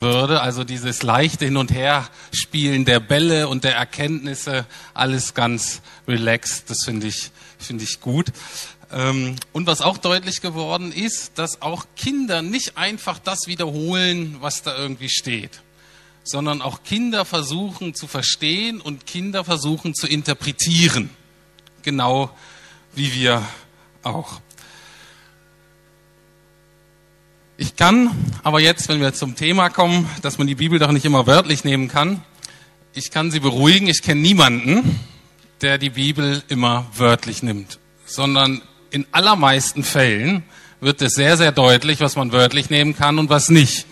würde. Also dieses leichte Hin- und Herspielen der Bälle und der Erkenntnisse, alles ganz relaxed. Das finde ich, finde ich gut. Ähm, und was auch deutlich geworden ist, dass auch Kinder nicht einfach das wiederholen, was da irgendwie steht, sondern auch Kinder versuchen zu verstehen und Kinder versuchen zu interpretieren. Genau wie wir auch. Ich kann aber jetzt, wenn wir zum Thema kommen, dass man die Bibel doch nicht immer wörtlich nehmen kann, ich kann Sie beruhigen, ich kenne niemanden, der die Bibel immer wörtlich nimmt, sondern in allermeisten Fällen wird es sehr, sehr deutlich, was man wörtlich nehmen kann und was nicht.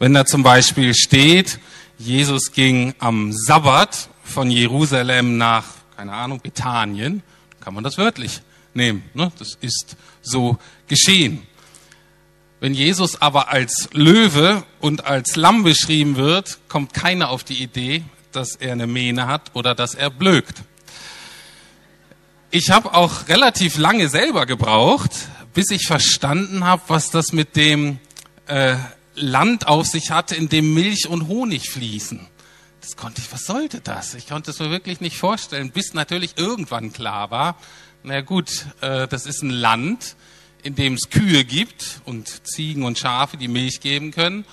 Wenn da zum Beispiel steht, Jesus ging am Sabbat von Jerusalem nach, keine Ahnung, Bethanien, kann man das wörtlich nehmen. Ne? Das ist so geschehen. Wenn Jesus aber als Löwe und als Lamm beschrieben wird, kommt keiner auf die Idee, dass er eine Mähne hat oder dass er blökt. Ich habe auch relativ lange selber gebraucht, bis ich verstanden habe, was das mit dem äh, Land auf sich hatte, in dem Milch und Honig fließen. Das konnte ich, was sollte das? Ich konnte es mir wirklich nicht vorstellen, bis natürlich irgendwann klar war, na gut, äh, das ist ein Land, in dem es Kühe gibt und Ziegen und Schafe, die Milch geben können.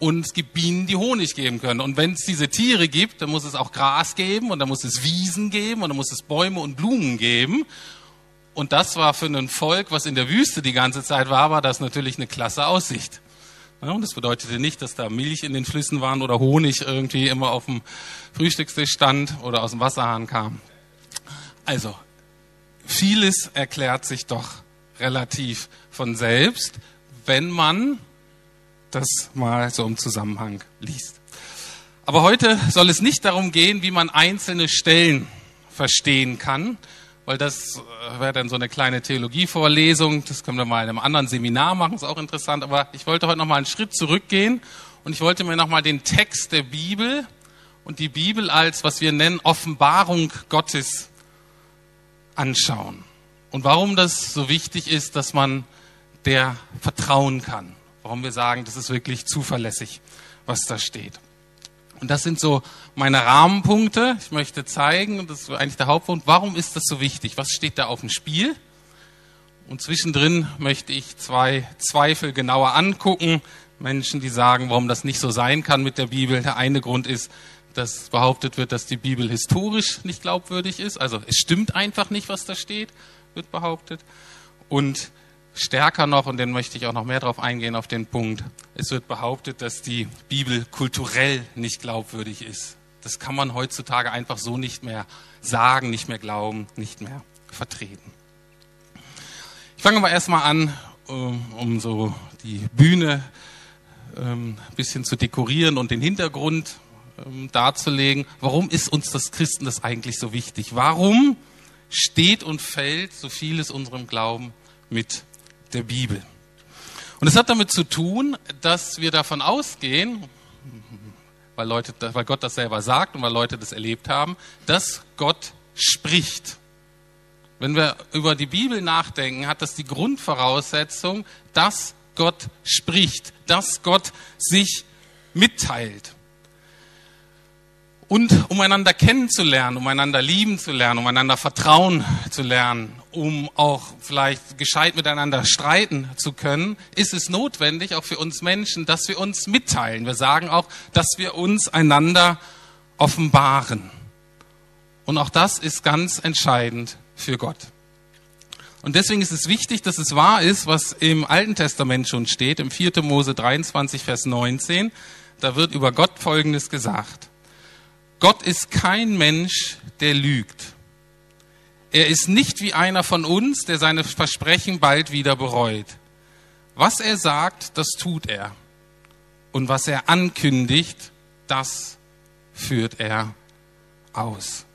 Und es gibt Bienen, die Honig geben können. Und wenn es diese Tiere gibt, dann muss es auch Gras geben und dann muss es Wiesen geben und dann muss es Bäume und Blumen geben. Und das war für ein Volk, was in der Wüste die ganze Zeit war, war das natürlich eine klasse Aussicht. Und das bedeutete nicht, dass da Milch in den Flüssen waren oder Honig irgendwie immer auf dem Frühstückstisch stand oder aus dem Wasserhahn kam. Also, vieles erklärt sich doch relativ von selbst, wenn man das mal so im Zusammenhang liest. Aber heute soll es nicht darum gehen, wie man einzelne Stellen verstehen kann, weil das äh, wäre dann so eine kleine Theologievorlesung. Das können wir mal in einem anderen Seminar machen, ist auch interessant. Aber ich wollte heute noch mal einen Schritt zurückgehen und ich wollte mir noch mal den Text der Bibel und die Bibel als, was wir nennen, Offenbarung Gottes anschauen. Und warum das so wichtig ist, dass man der vertrauen kann. Warum wir sagen, das ist wirklich zuverlässig, was da steht. Und das sind so meine Rahmenpunkte. Ich möchte zeigen, und das ist eigentlich der Hauptpunkt, warum ist das so wichtig? Was steht da auf dem Spiel? Und zwischendrin möchte ich zwei Zweifel genauer angucken. Menschen, die sagen, warum das nicht so sein kann mit der Bibel. Der eine Grund ist, dass behauptet wird, dass die Bibel historisch nicht glaubwürdig ist. Also es stimmt einfach nicht, was da steht wird behauptet. Und stärker noch, und den möchte ich auch noch mehr darauf eingehen, auf den Punkt, es wird behauptet, dass die Bibel kulturell nicht glaubwürdig ist. Das kann man heutzutage einfach so nicht mehr sagen, nicht mehr glauben, nicht mehr vertreten. Ich fange mal erstmal an, um so die Bühne ähm, ein bisschen zu dekorieren und den Hintergrund ähm, darzulegen. Warum ist uns das Christen das eigentlich so wichtig? Warum steht und fällt so vieles unserem Glauben mit der Bibel. Und es hat damit zu tun, dass wir davon ausgehen, weil, Leute, weil Gott das selber sagt und weil Leute das erlebt haben, dass Gott spricht. Wenn wir über die Bibel nachdenken, hat das die Grundvoraussetzung, dass Gott spricht, dass Gott sich mitteilt. Und um einander kennenzulernen, um einander lieben zu lernen, um einander vertrauen zu lernen, um auch vielleicht gescheit miteinander streiten zu können, ist es notwendig, auch für uns Menschen, dass wir uns mitteilen. Wir sagen auch, dass wir uns einander offenbaren. Und auch das ist ganz entscheidend für Gott. Und deswegen ist es wichtig, dass es wahr ist, was im Alten Testament schon steht, im 4. Mose 23, Vers 19. Da wird über Gott Folgendes gesagt. Gott ist kein Mensch, der lügt. Er ist nicht wie einer von uns, der seine Versprechen bald wieder bereut. Was er sagt, das tut er. Und was er ankündigt, das führt er aus.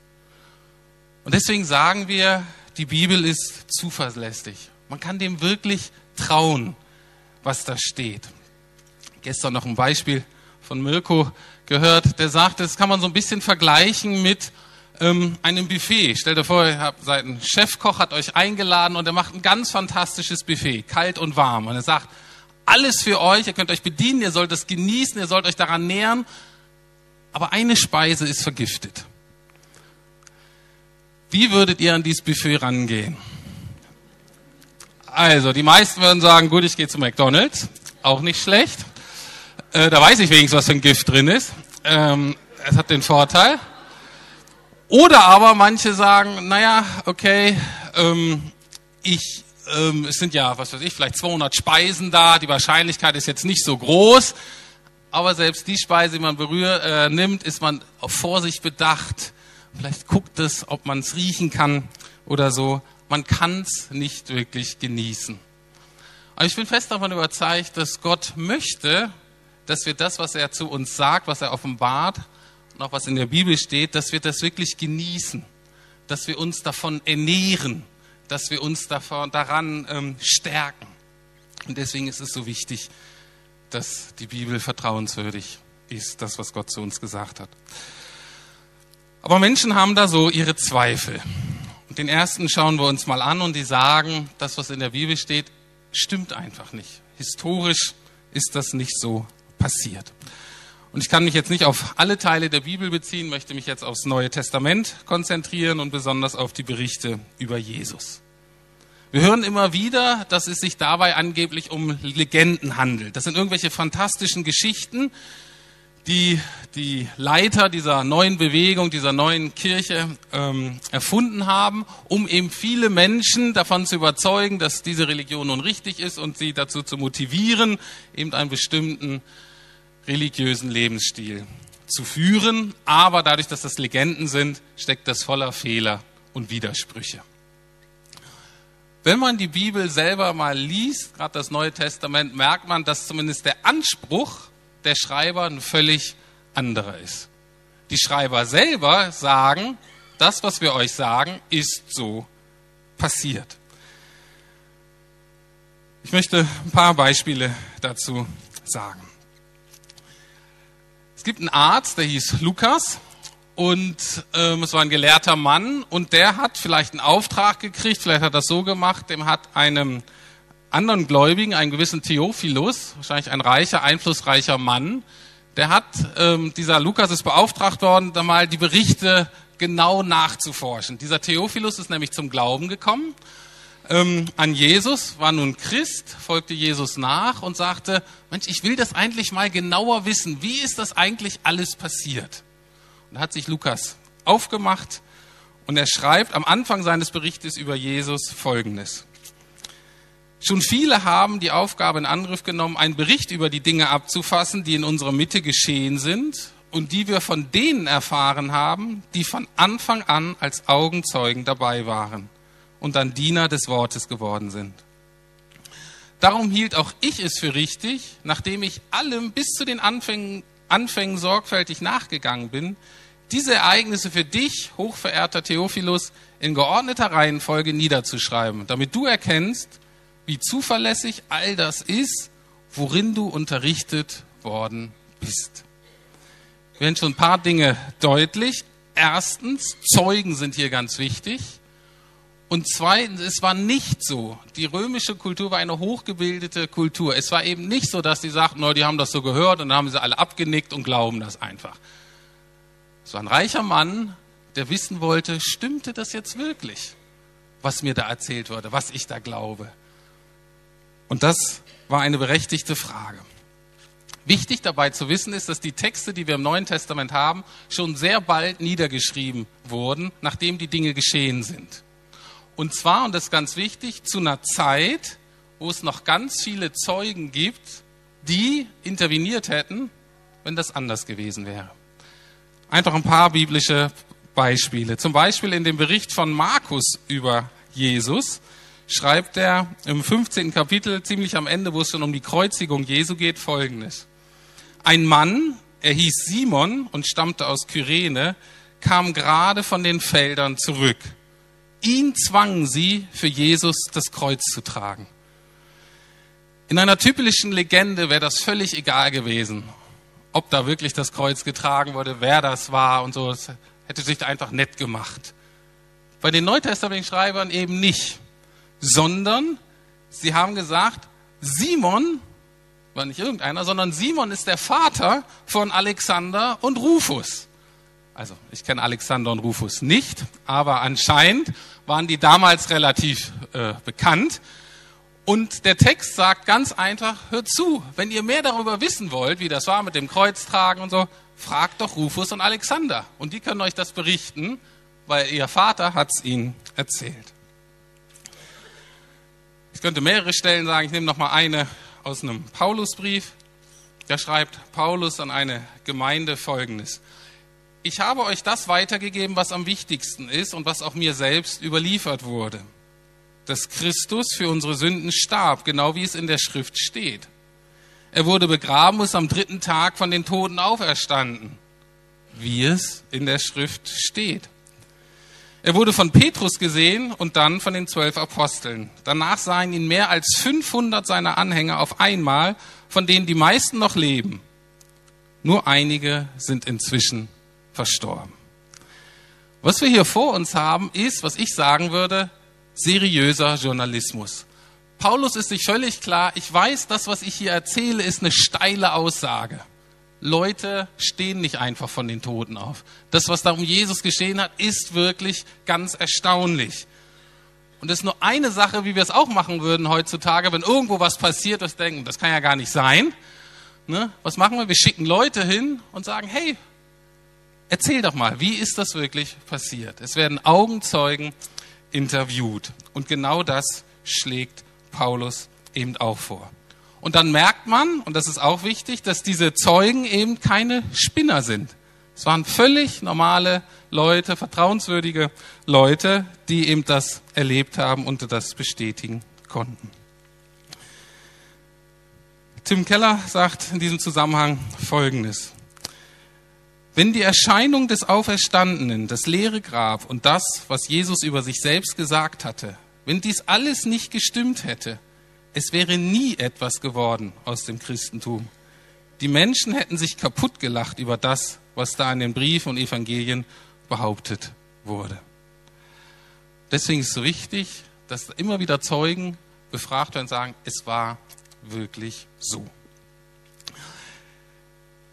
Und deswegen sagen wir, die Bibel ist zuverlässig. Man kann dem wirklich trauen, was da steht. Gestern noch ein Beispiel von Mirko gehört, der sagt, das kann man so ein bisschen vergleichen mit ähm, einem Buffet. Stellt euch vor, ihr habt, seid ein Chefkoch, hat euch eingeladen und er macht ein ganz fantastisches Buffet, kalt und warm. Und er sagt, alles für euch, ihr könnt euch bedienen, ihr sollt es genießen, ihr sollt euch daran nähern, aber eine Speise ist vergiftet. Wie würdet ihr an dieses Buffet rangehen? Also, die meisten würden sagen, gut, ich gehe zu McDonald's, auch nicht schlecht. Äh, da weiß ich wenigstens, was für ein Gift drin ist. Ähm, es hat den Vorteil. Oder aber manche sagen, naja, okay, ähm, ich, ähm, es sind ja, was weiß ich, vielleicht 200 Speisen da, die Wahrscheinlichkeit ist jetzt nicht so groß, aber selbst die Speise, die man berührt, äh, nimmt, ist man auf Vorsicht bedacht. Vielleicht guckt es, ob man es riechen kann oder so. Man kann es nicht wirklich genießen. Aber ich bin fest davon überzeugt, dass Gott möchte, dass wir das, was er zu uns sagt, was er offenbart, und auch was in der Bibel steht, dass wir das wirklich genießen, dass wir uns davon ernähren, dass wir uns davon, daran ähm, stärken. Und deswegen ist es so wichtig, dass die Bibel vertrauenswürdig ist, das, was Gott zu uns gesagt hat. Aber Menschen haben da so ihre Zweifel. Und den ersten schauen wir uns mal an und die sagen, das, was in der Bibel steht, stimmt einfach nicht. Historisch ist das nicht so passiert. Und ich kann mich jetzt nicht auf alle Teile der Bibel beziehen, möchte mich jetzt aufs Neue Testament konzentrieren und besonders auf die Berichte über Jesus. Wir hören immer wieder, dass es sich dabei angeblich um Legenden handelt. Das sind irgendwelche fantastischen Geschichten, die die Leiter dieser neuen Bewegung, dieser neuen Kirche ähm, erfunden haben, um eben viele Menschen davon zu überzeugen, dass diese Religion nun richtig ist und sie dazu zu motivieren, eben einen bestimmten religiösen Lebensstil zu führen. Aber dadurch, dass das Legenden sind, steckt das voller Fehler und Widersprüche. Wenn man die Bibel selber mal liest, gerade das Neue Testament, merkt man, dass zumindest der Anspruch der Schreiber ein völlig anderer ist. Die Schreiber selber sagen, das, was wir euch sagen, ist so passiert. Ich möchte ein paar Beispiele dazu sagen. Es gibt einen Arzt, der hieß Lukas und ähm, es war ein gelehrter Mann und der hat vielleicht einen Auftrag gekriegt, vielleicht hat er das so gemacht, dem hat einem anderen Gläubigen, einen gewissen Theophilus, wahrscheinlich ein reicher, einflussreicher Mann, der hat, ähm, dieser Lukas ist beauftragt worden, da mal die Berichte genau nachzuforschen. Dieser Theophilus ist nämlich zum Glauben gekommen ähm, an Jesus, war nun Christ, folgte Jesus nach und sagte, Mensch, ich will das eigentlich mal genauer wissen. Wie ist das eigentlich alles passiert? Und da hat sich Lukas aufgemacht und er schreibt am Anfang seines Berichtes über Jesus Folgendes. Schon viele haben die Aufgabe in Angriff genommen, einen Bericht über die Dinge abzufassen, die in unserer Mitte geschehen sind und die wir von denen erfahren haben, die von Anfang an als Augenzeugen dabei waren und dann Diener des Wortes geworden sind. Darum hielt auch ich es für richtig, nachdem ich allem bis zu den Anfängen, Anfängen sorgfältig nachgegangen bin, diese Ereignisse für dich, hochverehrter Theophilus, in geordneter Reihenfolge niederzuschreiben, damit du erkennst, wie zuverlässig all das ist, worin du unterrichtet worden bist. Wir werden schon ein paar Dinge deutlich. Erstens, Zeugen sind hier ganz wichtig. Und zweitens, es war nicht so. Die römische Kultur war eine hochgebildete Kultur. Es war eben nicht so, dass die sagten, no, die haben das so gehört und dann haben sie alle abgenickt und glauben das einfach. Es war ein reicher Mann, der wissen wollte, stimmte das jetzt wirklich, was mir da erzählt wurde, was ich da glaube. Und das war eine berechtigte Frage. Wichtig dabei zu wissen ist, dass die Texte, die wir im Neuen Testament haben, schon sehr bald niedergeschrieben wurden, nachdem die Dinge geschehen sind. Und zwar, und das ist ganz wichtig, zu einer Zeit, wo es noch ganz viele Zeugen gibt, die interveniert hätten, wenn das anders gewesen wäre. Einfach ein paar biblische Beispiele. Zum Beispiel in dem Bericht von Markus über Jesus schreibt er im 15. Kapitel, ziemlich am Ende, wo es schon um die Kreuzigung Jesu geht, folgendes. Ein Mann, er hieß Simon und stammte aus Kyrene, kam gerade von den Feldern zurück Ihn zwangen sie, für Jesus das Kreuz zu tragen. In einer typischen Legende wäre das völlig egal gewesen, ob da wirklich das Kreuz getragen wurde, wer das war und so. Das hätte sich einfach nett gemacht. Bei den Neutestamentschreibern eben nicht, sondern sie haben gesagt, Simon war nicht irgendeiner, sondern Simon ist der Vater von Alexander und Rufus. Also ich kenne Alexander und Rufus nicht, aber anscheinend waren die damals relativ äh, bekannt. Und der Text sagt ganz einfach, hört zu, wenn ihr mehr darüber wissen wollt, wie das war mit dem Kreuztragen und so, fragt doch Rufus und Alexander. Und die können euch das berichten, weil ihr Vater hat es ihnen erzählt. Ich könnte mehrere Stellen sagen, ich nehme noch mal eine aus einem Paulusbrief. Da schreibt Paulus an eine Gemeinde folgendes. Ich habe euch das weitergegeben, was am wichtigsten ist und was auch mir selbst überliefert wurde. Dass Christus für unsere Sünden starb, genau wie es in der Schrift steht. Er wurde begraben und ist am dritten Tag von den Toten auferstanden, wie es in der Schrift steht. Er wurde von Petrus gesehen und dann von den zwölf Aposteln. Danach sahen ihn mehr als 500 seiner Anhänger auf einmal, von denen die meisten noch leben. Nur einige sind inzwischen verstorben. Was wir hier vor uns haben, ist, was ich sagen würde, seriöser Journalismus. Paulus ist sich völlig klar, ich weiß, das, was ich hier erzähle, ist eine steile Aussage. Leute stehen nicht einfach von den Toten auf. Das, was da um Jesus geschehen hat, ist wirklich ganz erstaunlich. Und es ist nur eine Sache, wie wir es auch machen würden heutzutage, wenn irgendwo was passiert, das denken, das kann ja gar nicht sein. Ne? Was machen wir? Wir schicken Leute hin und sagen, hey, erzähl doch mal, wie ist das wirklich passiert? Es werden Augenzeugen interviewt. Und genau das schlägt Paulus eben auch vor. Und dann merkt man, und das ist auch wichtig, dass diese Zeugen eben keine Spinner sind. Es waren völlig normale Leute, vertrauenswürdige Leute, die eben das erlebt haben und das bestätigen konnten. Tim Keller sagt in diesem Zusammenhang Folgendes. Wenn die Erscheinung des Auferstandenen, das leere Grab und das, was Jesus über sich selbst gesagt hatte, wenn dies alles nicht gestimmt hätte, es wäre nie etwas geworden aus dem Christentum. Die Menschen hätten sich kaputt gelacht über das, was da in den Briefen und Evangelien behauptet wurde. Deswegen ist es so wichtig, dass immer wieder Zeugen befragt werden und sagen, es war wirklich so.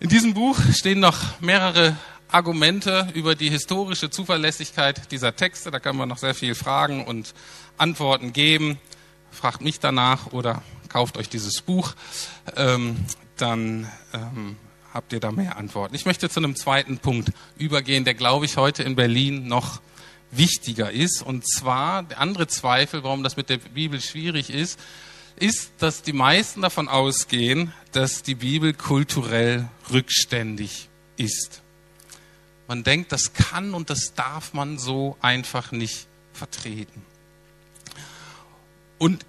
In diesem Buch stehen noch mehrere Argumente über die historische Zuverlässigkeit dieser Texte. Da kann man noch sehr viel fragen und Antworten geben fragt mich danach oder kauft euch dieses Buch, ähm, dann ähm, habt ihr da mehr Antworten. Ich möchte zu einem zweiten Punkt übergehen, der, glaube ich, heute in Berlin noch wichtiger ist. Und zwar der andere Zweifel, warum das mit der Bibel schwierig ist, ist, dass die meisten davon ausgehen, dass die Bibel kulturell rückständig ist. Man denkt, das kann und das darf man so einfach nicht vertreten. Und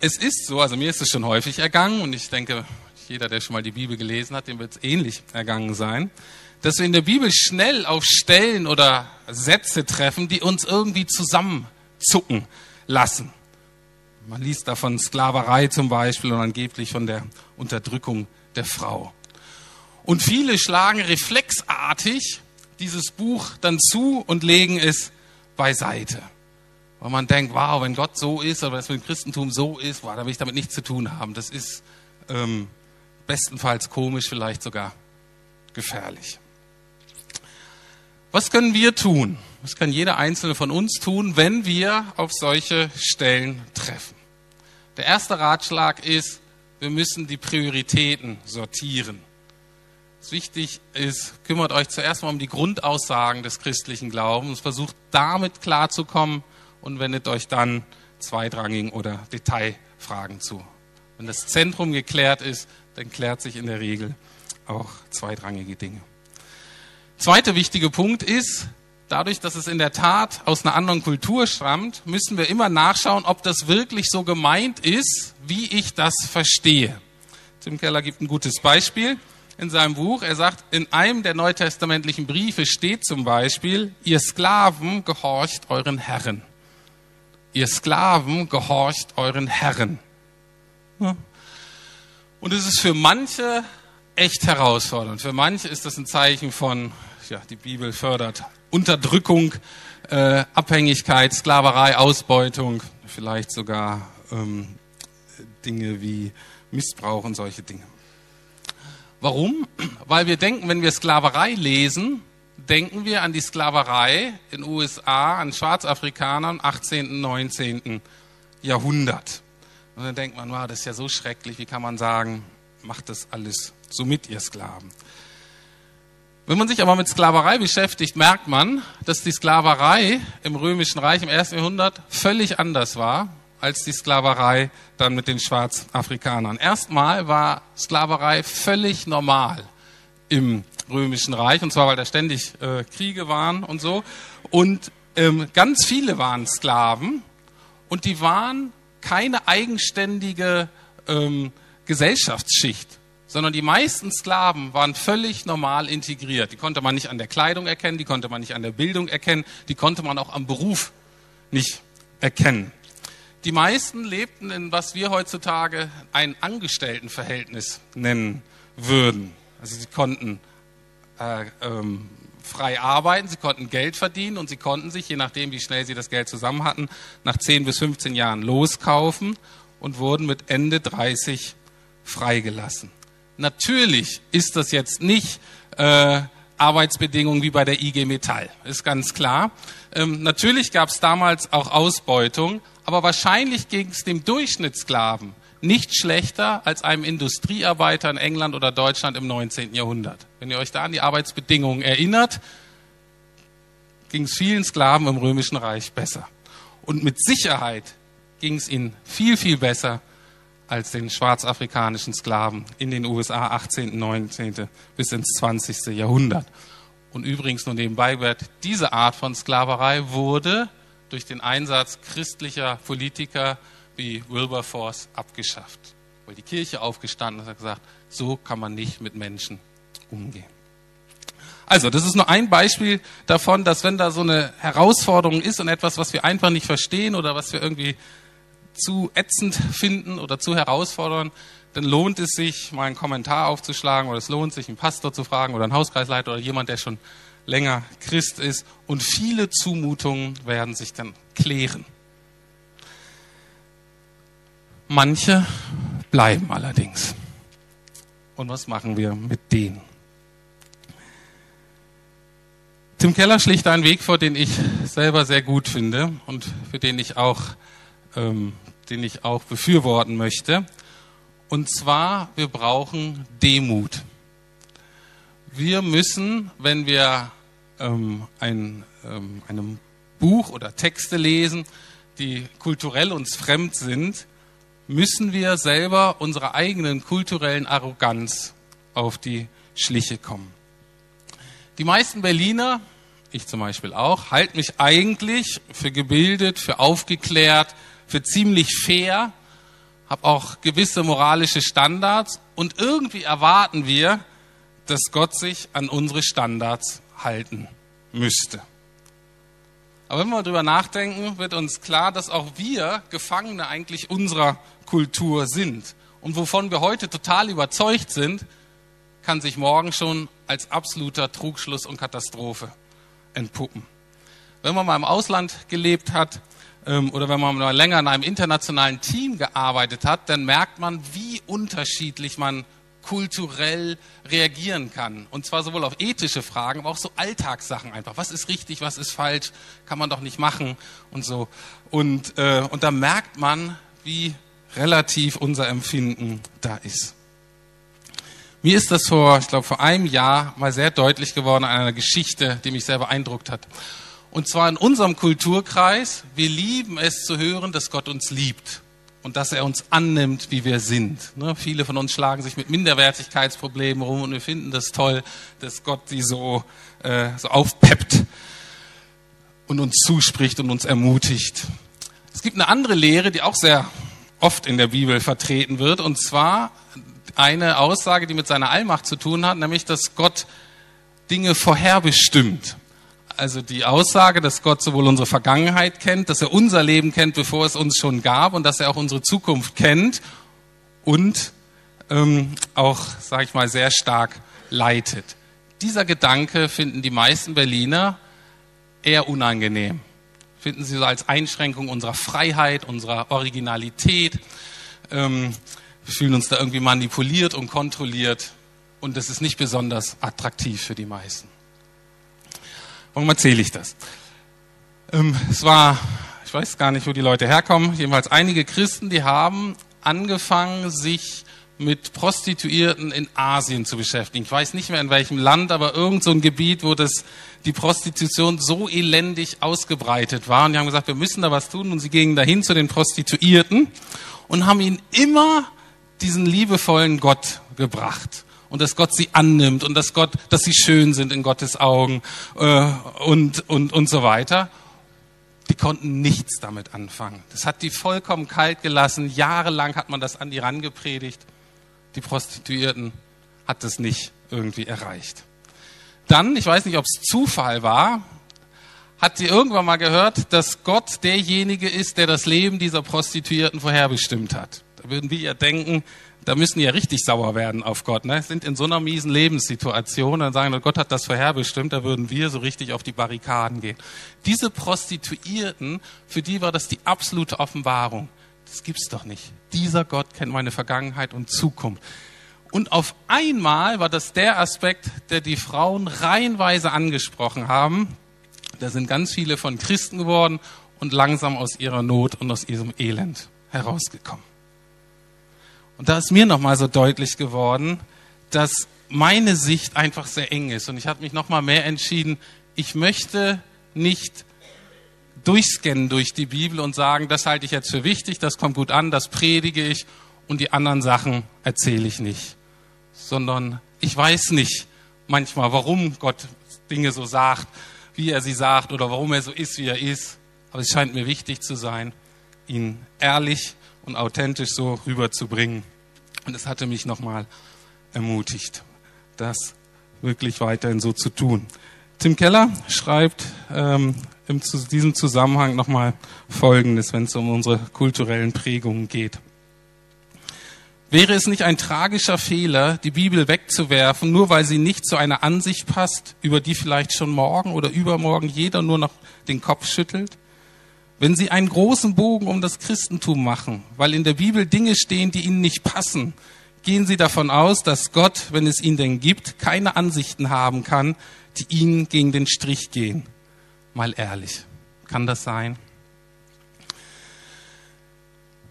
es ist so, also mir ist es schon häufig ergangen und ich denke, jeder, der schon mal die Bibel gelesen hat, dem wird es ähnlich ergangen sein, dass wir in der Bibel schnell auf Stellen oder Sätze treffen, die uns irgendwie zusammenzucken lassen. Man liest da von Sklaverei zum Beispiel und angeblich von der Unterdrückung der Frau. Und viele schlagen reflexartig dieses Buch dann zu und legen es beiseite. Weil man denkt, wow, wenn Gott so ist, oder wenn es mit dem Christentum so ist, wow, da will ich damit nichts zu tun haben. Das ist ähm, bestenfalls komisch, vielleicht sogar gefährlich. Was können wir tun? Was kann jeder einzelne von uns tun, wenn wir auf solche Stellen treffen? Der erste Ratschlag ist, wir müssen die Prioritäten sortieren. Was wichtig ist, kümmert euch zuerst mal um die Grundaussagen des christlichen Glaubens, versucht damit klarzukommen, und wendet euch dann zweitrangigen oder Detailfragen zu. Wenn das Zentrum geklärt ist, dann klärt sich in der Regel auch zweitrangige Dinge. Zweiter wichtiger Punkt ist, dadurch, dass es in der Tat aus einer anderen Kultur stammt, müssen wir immer nachschauen, ob das wirklich so gemeint ist, wie ich das verstehe. Tim Keller gibt ein gutes Beispiel in seinem Buch. Er sagt, in einem der neutestamentlichen Briefe steht zum Beispiel, ihr Sklaven gehorcht euren Herren ihr Sklaven gehorcht euren Herren. Und es ist für manche echt herausfordernd. Für manche ist das ein Zeichen von, ja, die Bibel fördert Unterdrückung, äh, Abhängigkeit, Sklaverei, Ausbeutung, vielleicht sogar ähm, Dinge wie Missbrauch und solche Dinge. Warum? Weil wir denken, wenn wir Sklaverei lesen, denken wir an die Sklaverei in den USA, an Schwarzafrikaner im 18., und 19. Jahrhundert. Und dann denkt man, wow, das ist ja so schrecklich, wie kann man sagen, macht das alles so mit, ihr Sklaven. Wenn man sich aber mit Sklaverei beschäftigt, merkt man, dass die Sklaverei im Römischen Reich im ersten Jahrhundert völlig anders war als die Sklaverei dann mit den Schwarzafrikanern. Erstmal war Sklaverei völlig normal im Römischen Reich, und zwar weil da ständig äh, Kriege waren und so. Und ähm, ganz viele waren Sklaven und die waren keine eigenständige ähm, Gesellschaftsschicht sondern die meisten Sklaven waren völlig normal integriert. Die konnte man nicht an der Kleidung erkennen, die konnte man nicht an der Bildung erkennen, die konnte man auch am Beruf nicht erkennen. Die meisten lebten in was wir heutzutage ein Angestelltenverhältnis nennen würden. Also sie konnten äh, ähm, frei arbeiten, sie konnten Geld verdienen und sie konnten sich, je nachdem wie schnell sie das Geld zusammen hatten, nach 10 bis 15 Jahren loskaufen und wurden mit Ende 30 freigelassen. Natürlich ist das jetzt nicht äh, Arbeitsbedingungen wie bei der IG Metall, ist ganz klar. Ähm, natürlich gab es damals auch Ausbeutung, aber wahrscheinlich ging es dem Durchschnittssklaven nicht schlechter als einem Industriearbeiter in England oder Deutschland im 19. Jahrhundert. Wenn ihr euch da an die Arbeitsbedingungen erinnert, ging es vielen Sklaven im Römischen Reich besser. Und mit Sicherheit ging es ihnen viel, viel besser als den schwarzafrikanischen Sklaven in den USA 18., 19. bis ins 20. Jahrhundert. Und übrigens nur nebenbei wird, diese Art von Sklaverei wurde durch den Einsatz christlicher Politiker wie Wilberforce abgeschafft. Weil die Kirche aufgestanden ist und hat gesagt, so kann man nicht mit Menschen umgehen. Also, das ist nur ein Beispiel davon, dass wenn da so eine Herausforderung ist und etwas, was wir einfach nicht verstehen oder was wir irgendwie zu ätzend finden oder zu herausfordernd, dann lohnt es sich, mal einen Kommentar aufzuschlagen oder es lohnt sich, einen Pastor zu fragen oder einen Hauskreisleiter oder jemand, der schon länger Christ ist. Und viele Zumutungen werden sich dann klären. Manche bleiben allerdings. Und was machen wir mit denen? Tim Keller schlicht einen Weg vor, den ich selber sehr gut finde und für den ich auch ähm, den ich auch befürworten möchte. Und zwar, wir brauchen Demut. Wir müssen, wenn wir ähm, ein, ähm, einem Buch oder Texte lesen, die kulturell uns fremd sind, müssen wir selber unserer eigenen kulturellen Arroganz auf die Schliche kommen. Die meisten Berliner, ich zum Beispiel auch, halten mich eigentlich für gebildet, für aufgeklärt, für ziemlich fair, habe auch gewisse moralische Standards und irgendwie erwarten wir, dass Gott sich an unsere Standards halten müsste. Aber wenn wir darüber nachdenken, wird uns klar, dass auch wir Gefangene eigentlich unserer Kultur sind. Und wovon wir heute total überzeugt sind, kann sich morgen schon als absoluter Trugschluss und Katastrophe entpuppen. Wenn man mal im Ausland gelebt hat, oder wenn man mal länger in einem internationalen Team gearbeitet hat, dann merkt man, wie unterschiedlich man kulturell reagieren kann. Und zwar sowohl auf ethische Fragen, aber auch so Alltagssachen einfach. Was ist richtig, was ist falsch, kann man doch nicht machen und so. Und, äh, und da merkt man, wie relativ unser Empfinden da ist. Mir ist das vor, ich glaube, vor einem Jahr mal sehr deutlich geworden an einer Geschichte, die mich sehr beeindruckt hat. Und zwar in unserem Kulturkreis. Wir lieben es zu hören, dass Gott uns liebt und dass er uns annimmt, wie wir sind. Ne? Viele von uns schlagen sich mit Minderwertigkeitsproblemen rum und wir finden das toll, dass Gott sie so, äh, so aufpeppt und uns zuspricht und uns ermutigt. Es gibt eine andere Lehre, die auch sehr oft in der Bibel vertreten wird, und zwar eine Aussage, die mit seiner Allmacht zu tun hat, nämlich, dass Gott Dinge vorherbestimmt also die Aussage, dass Gott sowohl unsere Vergangenheit kennt, dass er unser Leben kennt, bevor es uns schon gab und dass er auch unsere Zukunft kennt und ähm, auch, sage ich mal, sehr stark leitet. Dieser Gedanke finden die meisten Berliner eher unangenehm. Finden sie so als Einschränkung unserer Freiheit, unserer Originalität. Ähm, Wir fühlen uns da irgendwie manipuliert und kontrolliert und das ist nicht besonders attraktiv für die meisten. Warum erzähle ich das? Ähm, es war, ich weiß gar nicht, wo die Leute herkommen, jedenfalls einige Christen, die haben angefangen, sich mit Prostituierten in Asien zu beschäftigen. Ich weiß nicht mehr in welchem Land, aber irgend so ein Gebiet, wo das, die Prostitution so elendig ausgebreitet war. Und die haben gesagt, wir müssen da was tun. Und sie gingen dahin zu den Prostituierten und haben ihnen immer diesen liebevollen Gott gebracht. Und dass Gott sie annimmt und dass Gott, dass sie schön sind in Gottes Augen äh, und, und, und so weiter. Die konnten nichts damit anfangen. Das hat die vollkommen kalt gelassen. Jahrelang hat man das an die rangepredigt die Prostituierten hat es nicht irgendwie erreicht. Dann, ich weiß nicht, ob es Zufall war, hat sie irgendwann mal gehört, dass Gott derjenige ist, der das Leben dieser Prostituierten vorherbestimmt hat. Da würden wir ja denken, da müssen die ja richtig sauer werden auf Gott. Ne? Sind in so einer miesen Lebenssituation, dann sagen, Gott hat das vorherbestimmt, da würden wir so richtig auf die Barrikaden gehen. Diese Prostituierten, für die war das die absolute Offenbarung. Das gibt's doch nicht. Dieser Gott kennt meine Vergangenheit und Zukunft. Und auf einmal war das der Aspekt, der die Frauen reihenweise angesprochen haben. Da sind ganz viele von Christen geworden und langsam aus ihrer Not und aus ihrem Elend herausgekommen. Und da ist mir nochmal so deutlich geworden, dass meine Sicht einfach sehr eng ist. Und ich habe mich nochmal mehr entschieden, ich möchte nicht durchscannen durch die Bibel und sagen, das halte ich jetzt für wichtig, das kommt gut an, das predige ich und die anderen Sachen erzähle ich nicht. Sondern ich weiß nicht manchmal, warum Gott Dinge so sagt, wie er sie sagt oder warum er so ist, wie er ist. Aber es scheint mir wichtig zu sein, ihn ehrlich und authentisch so rüberzubringen. Und es hatte mich nochmal ermutigt, das wirklich weiterhin so zu tun. Tim Keller schreibt ähm, in diesem Zusammenhang nochmal Folgendes, wenn es um unsere kulturellen Prägungen geht. Wäre es nicht ein tragischer Fehler, die Bibel wegzuwerfen, nur weil sie nicht zu einer Ansicht passt, über die vielleicht schon morgen oder übermorgen jeder nur noch den Kopf schüttelt? Wenn sie einen großen Bogen um das Christentum machen, weil in der Bibel Dinge stehen, die ihnen nicht passen, gehen sie davon aus, dass Gott, wenn es ihn denn gibt, keine Ansichten haben kann, die ihnen gegen den Strich gehen. Mal ehrlich, kann das sein?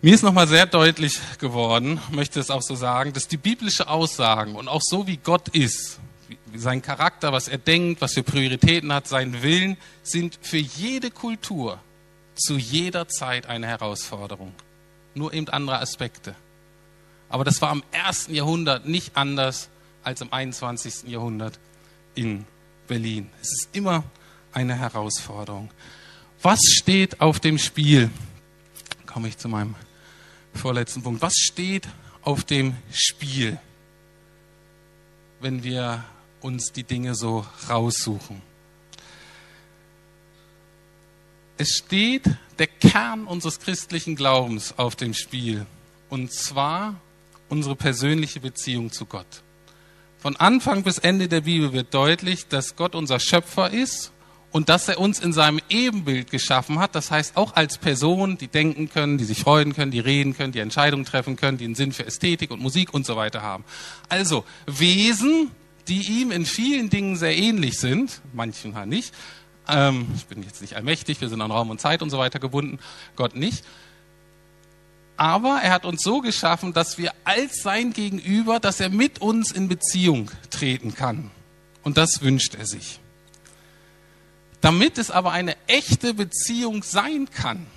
Mir ist nochmal sehr deutlich geworden, möchte es auch so sagen, dass die biblische Aussagen und auch so wie Gott ist, sein Charakter, was er denkt, was für Prioritäten hat, sein Willen, sind für jede Kultur zu jeder Zeit eine Herausforderung. Nur eben andere Aspekte. Aber das war im ersten Jahrhundert nicht anders als im 21. Jahrhundert in Berlin. Es ist immer eine Herausforderung. Was steht auf dem Spiel? Komme ich zu meinem vorletzten Punkt. Was steht auf dem Spiel, wenn wir uns die Dinge so raussuchen? Es steht der Kern unseres christlichen Glaubens auf dem Spiel. Und zwar unsere persönliche Beziehung zu Gott. Von Anfang bis Ende der Bibel wird deutlich, dass Gott unser Schöpfer ist und dass er uns in seinem Ebenbild geschaffen hat. Das heißt, auch als Person, die denken können, die sich freuen können, die reden können, die Entscheidungen treffen können, die einen Sinn für Ästhetik und Musik und so weiter haben. Also Wesen, die ihm in vielen Dingen sehr ähnlich sind, manchen halt nicht. Ähm, ich bin jetzt nicht allmächtig, wir sind an Raum und Zeit und so weiter gebunden, Gott nicht. Aber er hat uns so geschaffen, dass wir als sein Gegenüber, dass er mit uns in Beziehung treten kann. Und das wünscht er sich. Damit es aber eine echte Beziehung sein kann,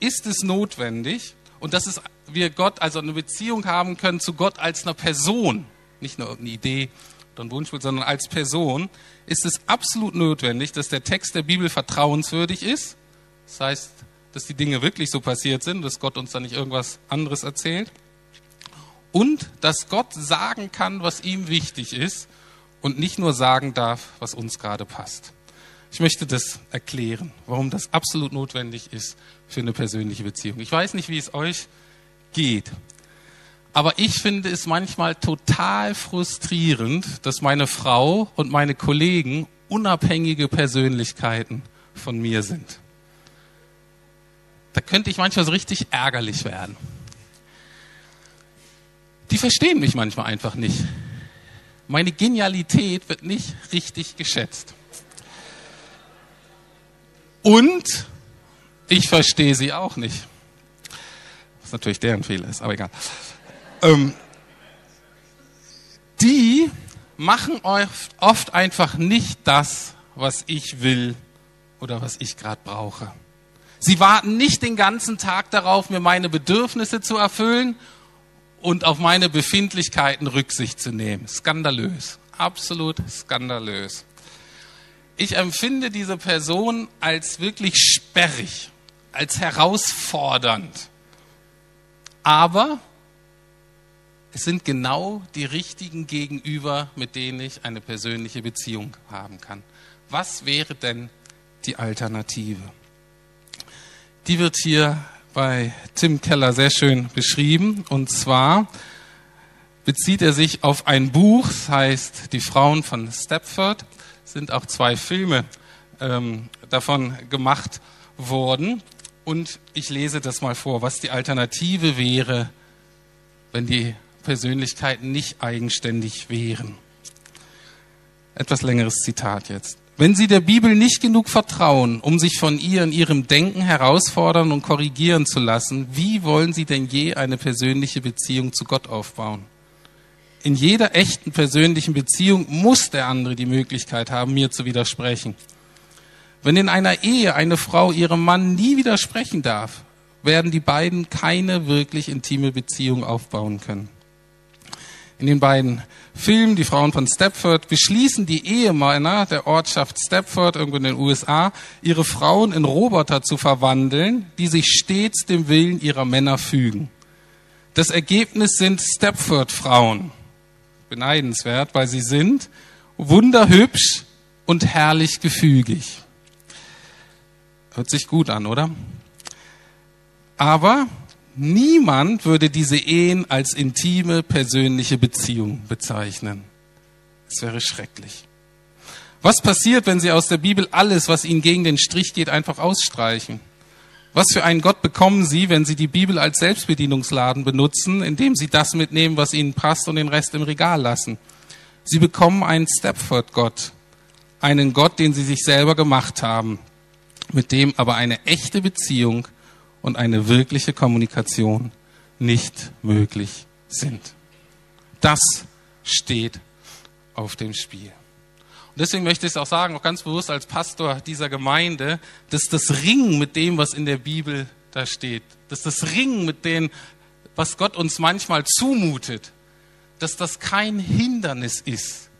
ist es notwendig, und dass wir Gott, also eine Beziehung haben können zu Gott als einer Person, nicht nur irgendeine Idee ein Wunschbild, sondern als Person, ist es absolut notwendig, dass der Text der Bibel vertrauenswürdig ist. Das heißt, dass die Dinge wirklich so passiert sind, dass Gott uns da nicht irgendwas anderes erzählt. Und dass Gott sagen kann, was ihm wichtig ist und nicht nur sagen darf, was uns gerade passt. Ich möchte das erklären, warum das absolut notwendig ist für eine persönliche Beziehung. Ich weiß nicht, wie es euch geht, aber ich finde es manchmal total frustrierend, dass meine Frau und meine Kollegen unabhängige Persönlichkeiten von mir sind da könnte ich manchmal so richtig ärgerlich werden. die verstehen mich manchmal einfach nicht. Meine Genialität wird nicht richtig geschätzt. Und ich verstehe sie auch nicht. Was natürlich deren Fehler ist, aber egal. Ähm, die machen oft einfach nicht das, was ich will oder was ich gerade brauche. Sie warten nicht den ganzen Tag darauf, mir meine Bedürfnisse zu erfüllen und auf meine Befindlichkeiten Rücksicht zu nehmen. Skandalös, absolut skandalös. Ich empfinde diese Person als wirklich sperrig, als herausfordernd. Aber es sind genau die richtigen Gegenüber, mit denen ich eine persönliche Beziehung haben kann. Was wäre denn die Alternative? Die wird hier bei Tim Keller sehr schön beschrieben. Und zwar bezieht er sich auf ein Buch, das heißt Die Frauen von Stepford. Es sind auch zwei Filme ähm, davon gemacht worden. Und ich lese das mal vor, was die Alternative wäre, wenn die Persönlichkeiten nicht eigenständig wären. Etwas längeres Zitat jetzt. Wenn Sie der Bibel nicht genug vertrauen, um sich von ihr in Ihrem Denken herausfordern und korrigieren zu lassen, wie wollen Sie denn je eine persönliche Beziehung zu Gott aufbauen? In jeder echten persönlichen Beziehung muss der andere die Möglichkeit haben, mir zu widersprechen. Wenn in einer Ehe eine Frau ihrem Mann nie widersprechen darf, werden die beiden keine wirklich intime Beziehung aufbauen können in den beiden Filmen, die Frauen von Stepford, beschließen die Ehemänner der Ortschaft Stepford irgendwo in den USA, ihre Frauen in Roboter zu verwandeln, die sich stets dem Willen ihrer Männer fügen. Das Ergebnis sind Stepford-Frauen. Beneidenswert, weil sie sind wunderhübsch und herrlich gefügig. Hört sich gut an, oder? Aber Niemand würde diese Ehen als intime persönliche Beziehung bezeichnen. Es wäre schrecklich. Was passiert, wenn Sie aus der Bibel alles, was Ihnen gegen den Strich geht, einfach ausstreichen? Was für einen Gott bekommen Sie, wenn Sie die Bibel als Selbstbedienungsladen benutzen, indem Sie das mitnehmen, was Ihnen passt und den Rest im Regal lassen? Sie bekommen einen Stepford-Gott, einen Gott, den Sie sich selber gemacht haben, mit dem aber eine echte Beziehung und eine wirkliche Kommunikation nicht möglich sind. Das steht auf dem Spiel. Und deswegen möchte ich es auch sagen, auch ganz bewusst als Pastor dieser Gemeinde, dass das Ringen mit dem, was in der Bibel da steht, dass das Ringen mit dem, was Gott uns manchmal zumutet, dass das kein Hindernis ist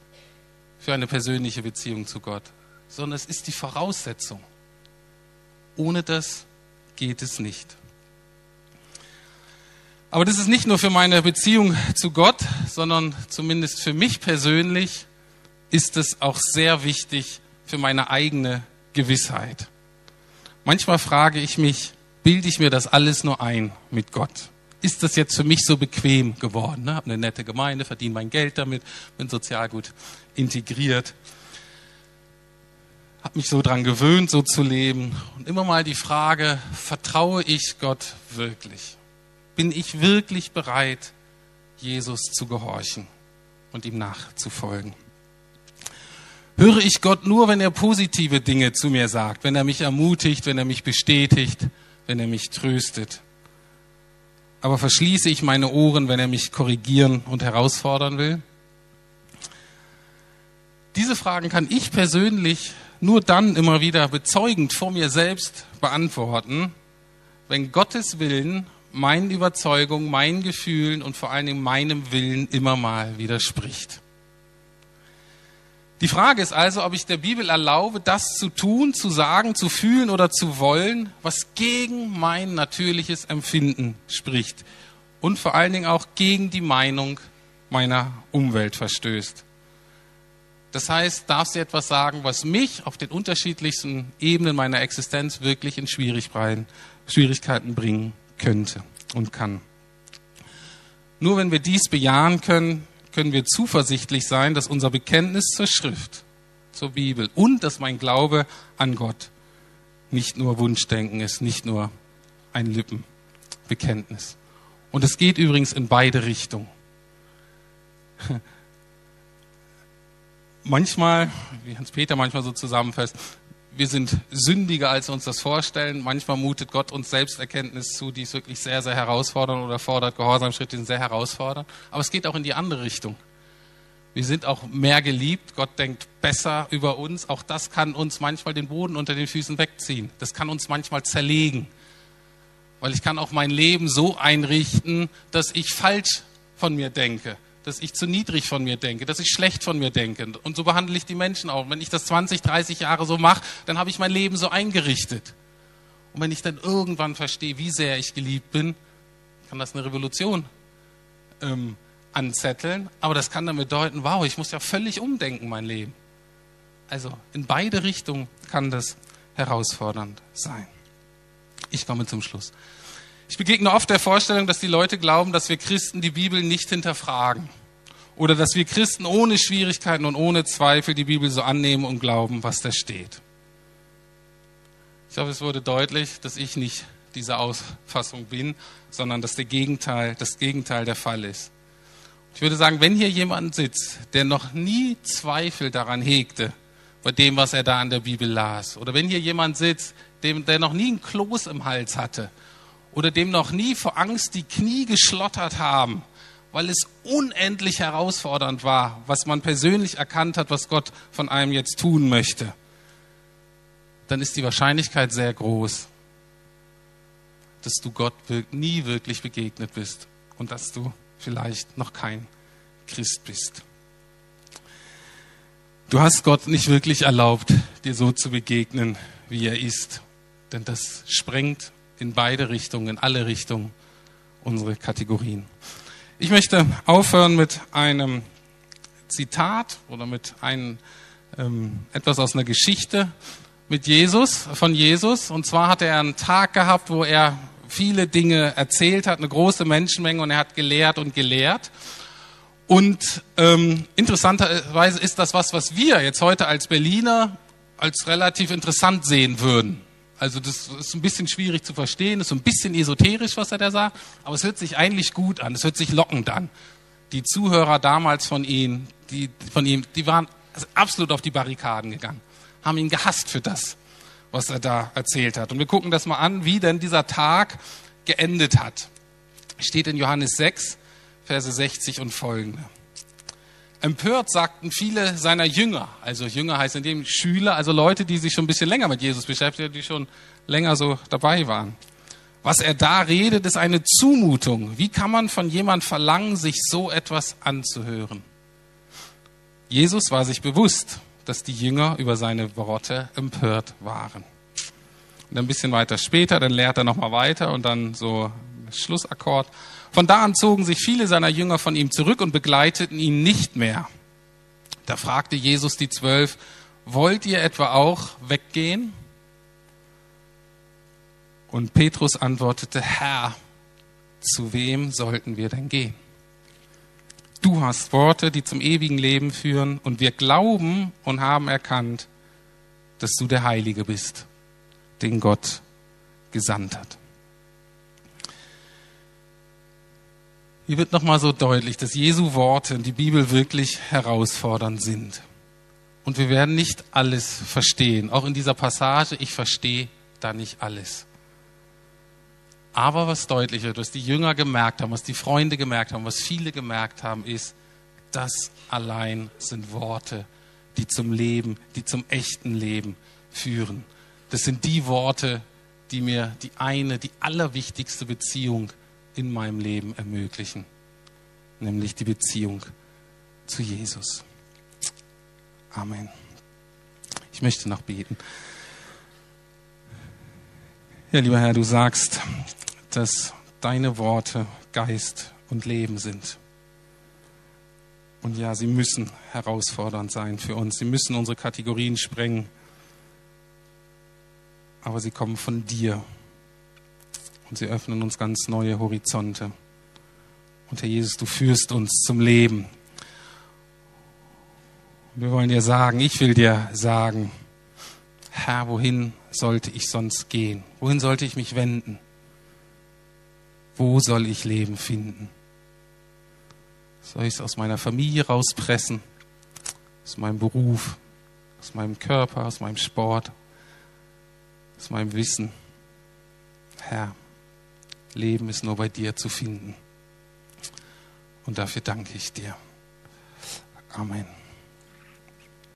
für eine persönliche Beziehung zu Gott, sondern es ist die Voraussetzung. Ohne das geht es nicht. Aber das ist nicht nur für meine Beziehung zu Gott, sondern zumindest für mich persönlich ist es auch sehr wichtig für meine eigene Gewissheit. Manchmal frage ich mich, bilde ich mir das alles nur ein mit Gott? Ist das jetzt für mich so bequem geworden? Ne? Habe eine nette Gemeinde, verdiene mein Geld damit, bin sozial gut integriert habe mich so dran gewöhnt, so zu leben. Und immer mal die Frage, vertraue ich Gott wirklich? Bin ich wirklich bereit, Jesus zu gehorchen und ihm nachzufolgen? Höre ich Gott nur, wenn er positive Dinge zu mir sagt, wenn er mich ermutigt, wenn er mich bestätigt, wenn er mich tröstet? Aber verschließe ich meine Ohren, wenn er mich korrigieren und herausfordern will? Diese Fragen kann ich persönlich nur dann immer wieder bezeugend vor mir selbst beantworten, wenn Gottes Willen meinen Überzeugungen, meinen Gefühlen und vor allen Dingen meinem Willen immer mal widerspricht. Die Frage ist also, ob ich der Bibel erlaube, das zu tun, zu sagen, zu fühlen oder zu wollen, was gegen mein natürliches Empfinden spricht und vor allen Dingen auch gegen die Meinung meiner Umwelt verstößt. Das heißt, darf sie etwas sagen, was mich auf den unterschiedlichsten Ebenen meiner Existenz wirklich in Schwierigkeiten bringen könnte und kann. Nur wenn wir dies bejahen können, können wir zuversichtlich sein, dass unser Bekenntnis zur Schrift, zur Bibel und dass mein Glaube an Gott nicht nur Wunschdenken ist, nicht nur ein Lippenbekenntnis. Und es geht übrigens in beide Richtungen. Manchmal, wie Hans-Peter manchmal so zusammenfasst, wir sind sündiger, als wir uns das vorstellen. Manchmal mutet Gott uns Selbsterkenntnis zu, die ist wirklich sehr, sehr herausfordernd oder fordert Gehorsamschritte, die sind sehr herausfordernd. Aber es geht auch in die andere Richtung. Wir sind auch mehr geliebt. Gott denkt besser über uns. Auch das kann uns manchmal den Boden unter den Füßen wegziehen. Das kann uns manchmal zerlegen. Weil ich kann auch mein Leben so einrichten, dass ich falsch von mir denke dass ich zu niedrig von mir denke, dass ich schlecht von mir denke. Und so behandle ich die Menschen auch. Wenn ich das 20, 30 Jahre so mache, dann habe ich mein Leben so eingerichtet. Und wenn ich dann irgendwann verstehe, wie sehr ich geliebt bin, kann das eine Revolution ähm, anzetteln. Aber das kann dann bedeuten, wow, ich muss ja völlig umdenken, mein Leben. Also in beide Richtungen kann das herausfordernd sein. Ich komme zum Schluss. Ich begegne oft der Vorstellung, dass die Leute glauben, dass wir Christen die Bibel nicht hinterfragen. Oder dass wir Christen ohne Schwierigkeiten und ohne Zweifel die Bibel so annehmen und glauben, was da steht. Ich hoffe, es wurde deutlich, dass ich nicht diese Auffassung bin, sondern dass der Gegenteil, das Gegenteil der Fall ist. Ich würde sagen, wenn hier jemand sitzt, der noch nie Zweifel daran hegte, bei dem, was er da an der Bibel las, oder wenn hier jemand sitzt, dem, der noch nie ein Kloß im Hals hatte oder dem noch nie vor Angst die Knie geschlottert haben, weil es unendlich herausfordernd war, was man persönlich erkannt hat, was Gott von einem jetzt tun möchte, dann ist die Wahrscheinlichkeit sehr groß, dass du Gott nie wirklich begegnet bist und dass du vielleicht noch kein Christ bist. Du hast Gott nicht wirklich erlaubt, dir so zu begegnen, wie er ist, denn das sprengt in beide Richtungen, in alle Richtungen unsere Kategorien. Ich möchte aufhören mit einem Zitat oder mit einem ähm, etwas aus einer Geschichte mit Jesus, von Jesus. Und zwar hatte er einen Tag gehabt, wo er viele Dinge erzählt hat, eine große Menschenmenge und er hat gelehrt und gelehrt. Und ähm, interessanterweise ist das was, was wir jetzt heute als Berliner als relativ interessant sehen würden. Also das ist ein bisschen schwierig zu verstehen, ist so ein bisschen esoterisch, was er da sagt, aber es hört sich eigentlich gut an, es hört sich lockend an. Die Zuhörer damals von ihm, die, von ihm, die waren absolut auf die Barrikaden gegangen, haben ihn gehasst für das, was er da erzählt hat. Und wir gucken das mal an, wie denn dieser Tag geendet hat. Steht in Johannes 6, Verse 60 und folgende. Empört sagten viele seiner Jünger, also Jünger heißt in dem Schüler, also Leute, die sich schon ein bisschen länger mit Jesus beschäftigen, die schon länger so dabei waren. Was er da redet, ist eine Zumutung. Wie kann man von jemand verlangen, sich so etwas anzuhören? Jesus war sich bewusst, dass die Jünger über seine Worte empört waren. Und ein bisschen weiter später, dann lehrt er nochmal weiter und dann so Schlussakkord. Von da an zogen sich viele seiner Jünger von ihm zurück und begleiteten ihn nicht mehr. Da fragte Jesus die Zwölf, wollt ihr etwa auch weggehen? Und Petrus antwortete, Herr, zu wem sollten wir denn gehen? Du hast Worte, die zum ewigen Leben führen, und wir glauben und haben erkannt, dass du der Heilige bist, den Gott gesandt hat. Hier wird nochmal so deutlich, dass Jesu Worte in die Bibel wirklich herausfordernd sind. Und wir werden nicht alles verstehen. Auch in dieser Passage, ich verstehe da nicht alles. Aber was deutlich wird, was die Jünger gemerkt haben, was die Freunde gemerkt haben, was viele gemerkt haben, ist, das allein sind Worte, die zum Leben, die zum echten Leben führen. Das sind die Worte, die mir die eine, die allerwichtigste Beziehung in meinem Leben ermöglichen, nämlich die Beziehung zu Jesus. Amen. Ich möchte noch beten. Ja, lieber Herr, du sagst, dass deine Worte Geist und Leben sind. Und ja, sie müssen herausfordernd sein für uns. Sie müssen unsere Kategorien sprengen. Aber sie kommen von dir und sie öffnen uns ganz neue Horizonte. Und Herr Jesus, du führst uns zum Leben. wir wollen dir sagen, ich will dir sagen, Herr, wohin sollte ich sonst gehen? Wohin sollte ich mich wenden? Wo soll ich Leben finden? Soll ich es aus meiner Familie rauspressen? Aus meinem Beruf? Aus meinem Körper? Aus meinem Sport? Aus meinem Wissen? Herr, Leben ist nur bei dir zu finden. Und dafür danke ich dir. Amen.